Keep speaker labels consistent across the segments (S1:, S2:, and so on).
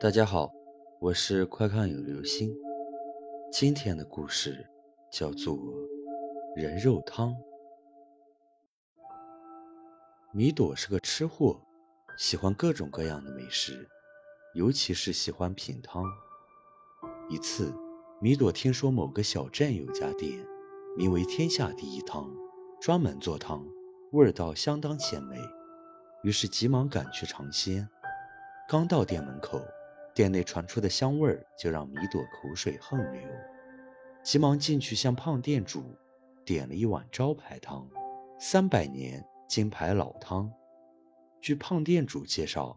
S1: 大家好，我是快看有流星。今天的故事叫做人肉汤。米朵是个吃货，喜欢各种各样的美食，尤其是喜欢品汤。一次，米朵听说某个小镇有家店，名为“天下第一汤”，专门做汤，味道相当鲜美，于是急忙赶去尝鲜。刚到店门口。店内传出的香味儿就让米朵口水横流，急忙进去向胖店主点了一碗招牌汤——三百年金牌老汤。据胖店主介绍，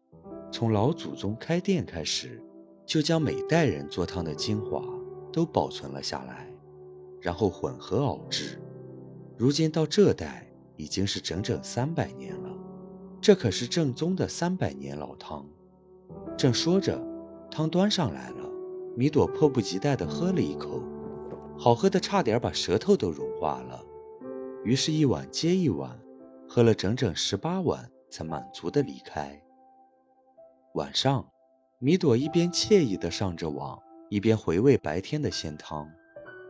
S1: 从老祖宗开店开始，就将每代人做汤的精华都保存了下来，然后混合熬制。如今到这代已经是整整三百年了，这可是正宗的三百年老汤。正说着。汤端上来了，米朵迫不及待地喝了一口，好喝的差点把舌头都融化了。于是，一碗接一碗，喝了整整十八碗，才满足地离开。晚上，米朵一边惬意地上着网，一边回味白天的鲜汤，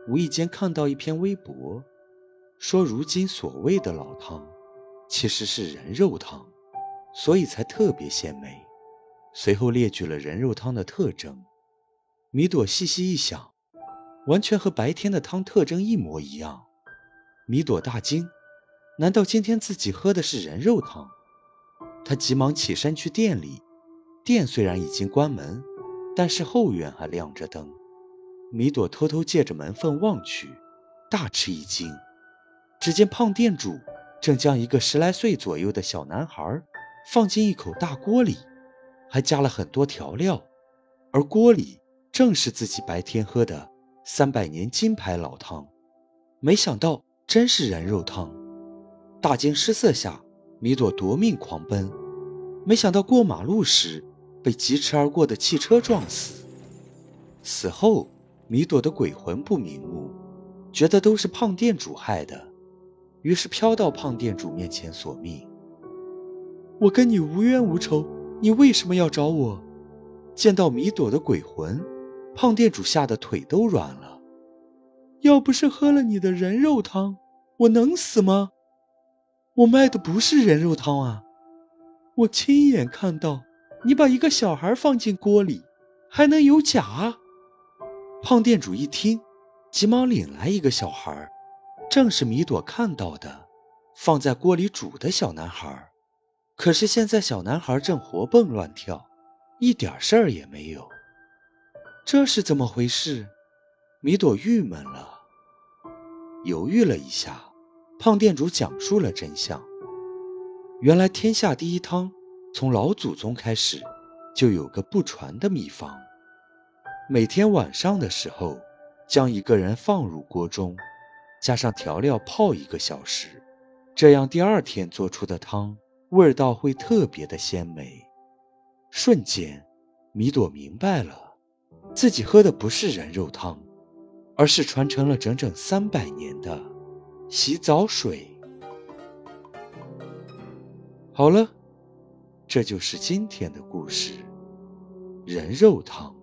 S1: 无意间看到一篇微博，说如今所谓的老汤，其实是人肉汤，所以才特别鲜美。随后列举了人肉汤的特征，米朵细细一想，完全和白天的汤特征一模一样。米朵大惊，难道今天自己喝的是人肉汤？她急忙起身去店里，店虽然已经关门，但是后院还亮着灯。米朵偷偷借着门缝望去，大吃一惊，只见胖店主正将一个十来岁左右的小男孩放进一口大锅里。还加了很多调料，而锅里正是自己白天喝的三百年金牌老汤。没想到真是人肉汤，大惊失色下，米朵夺命狂奔。没想到过马路时被疾驰而过的汽车撞死。死后，米朵的鬼魂不瞑目，觉得都是胖店主害的，于是飘到胖店主面前索命：“我跟你无冤无仇。”你为什么要找我？见到米朵的鬼魂，胖店主吓得腿都软了。要不是喝了你的人肉汤，我能死吗？我卖的不是人肉汤啊！我亲眼看到你把一个小孩放进锅里，还能有假？胖店主一听，急忙领来一个小孩，正是米朵看到的，放在锅里煮的小男孩。可是现在小男孩正活蹦乱跳，一点事儿也没有。这是怎么回事？米朵郁闷了，犹豫了一下，胖店主讲述了真相。原来天下第一汤从老祖宗开始就有个不传的秘方：每天晚上的时候，将一个人放入锅中，加上调料泡一个小时，这样第二天做出的汤。味道会特别的鲜美。瞬间，米朵明白了，自己喝的不是人肉汤，而是传承了整整三百年的洗澡水。好了，这就是今天的故事——人肉汤。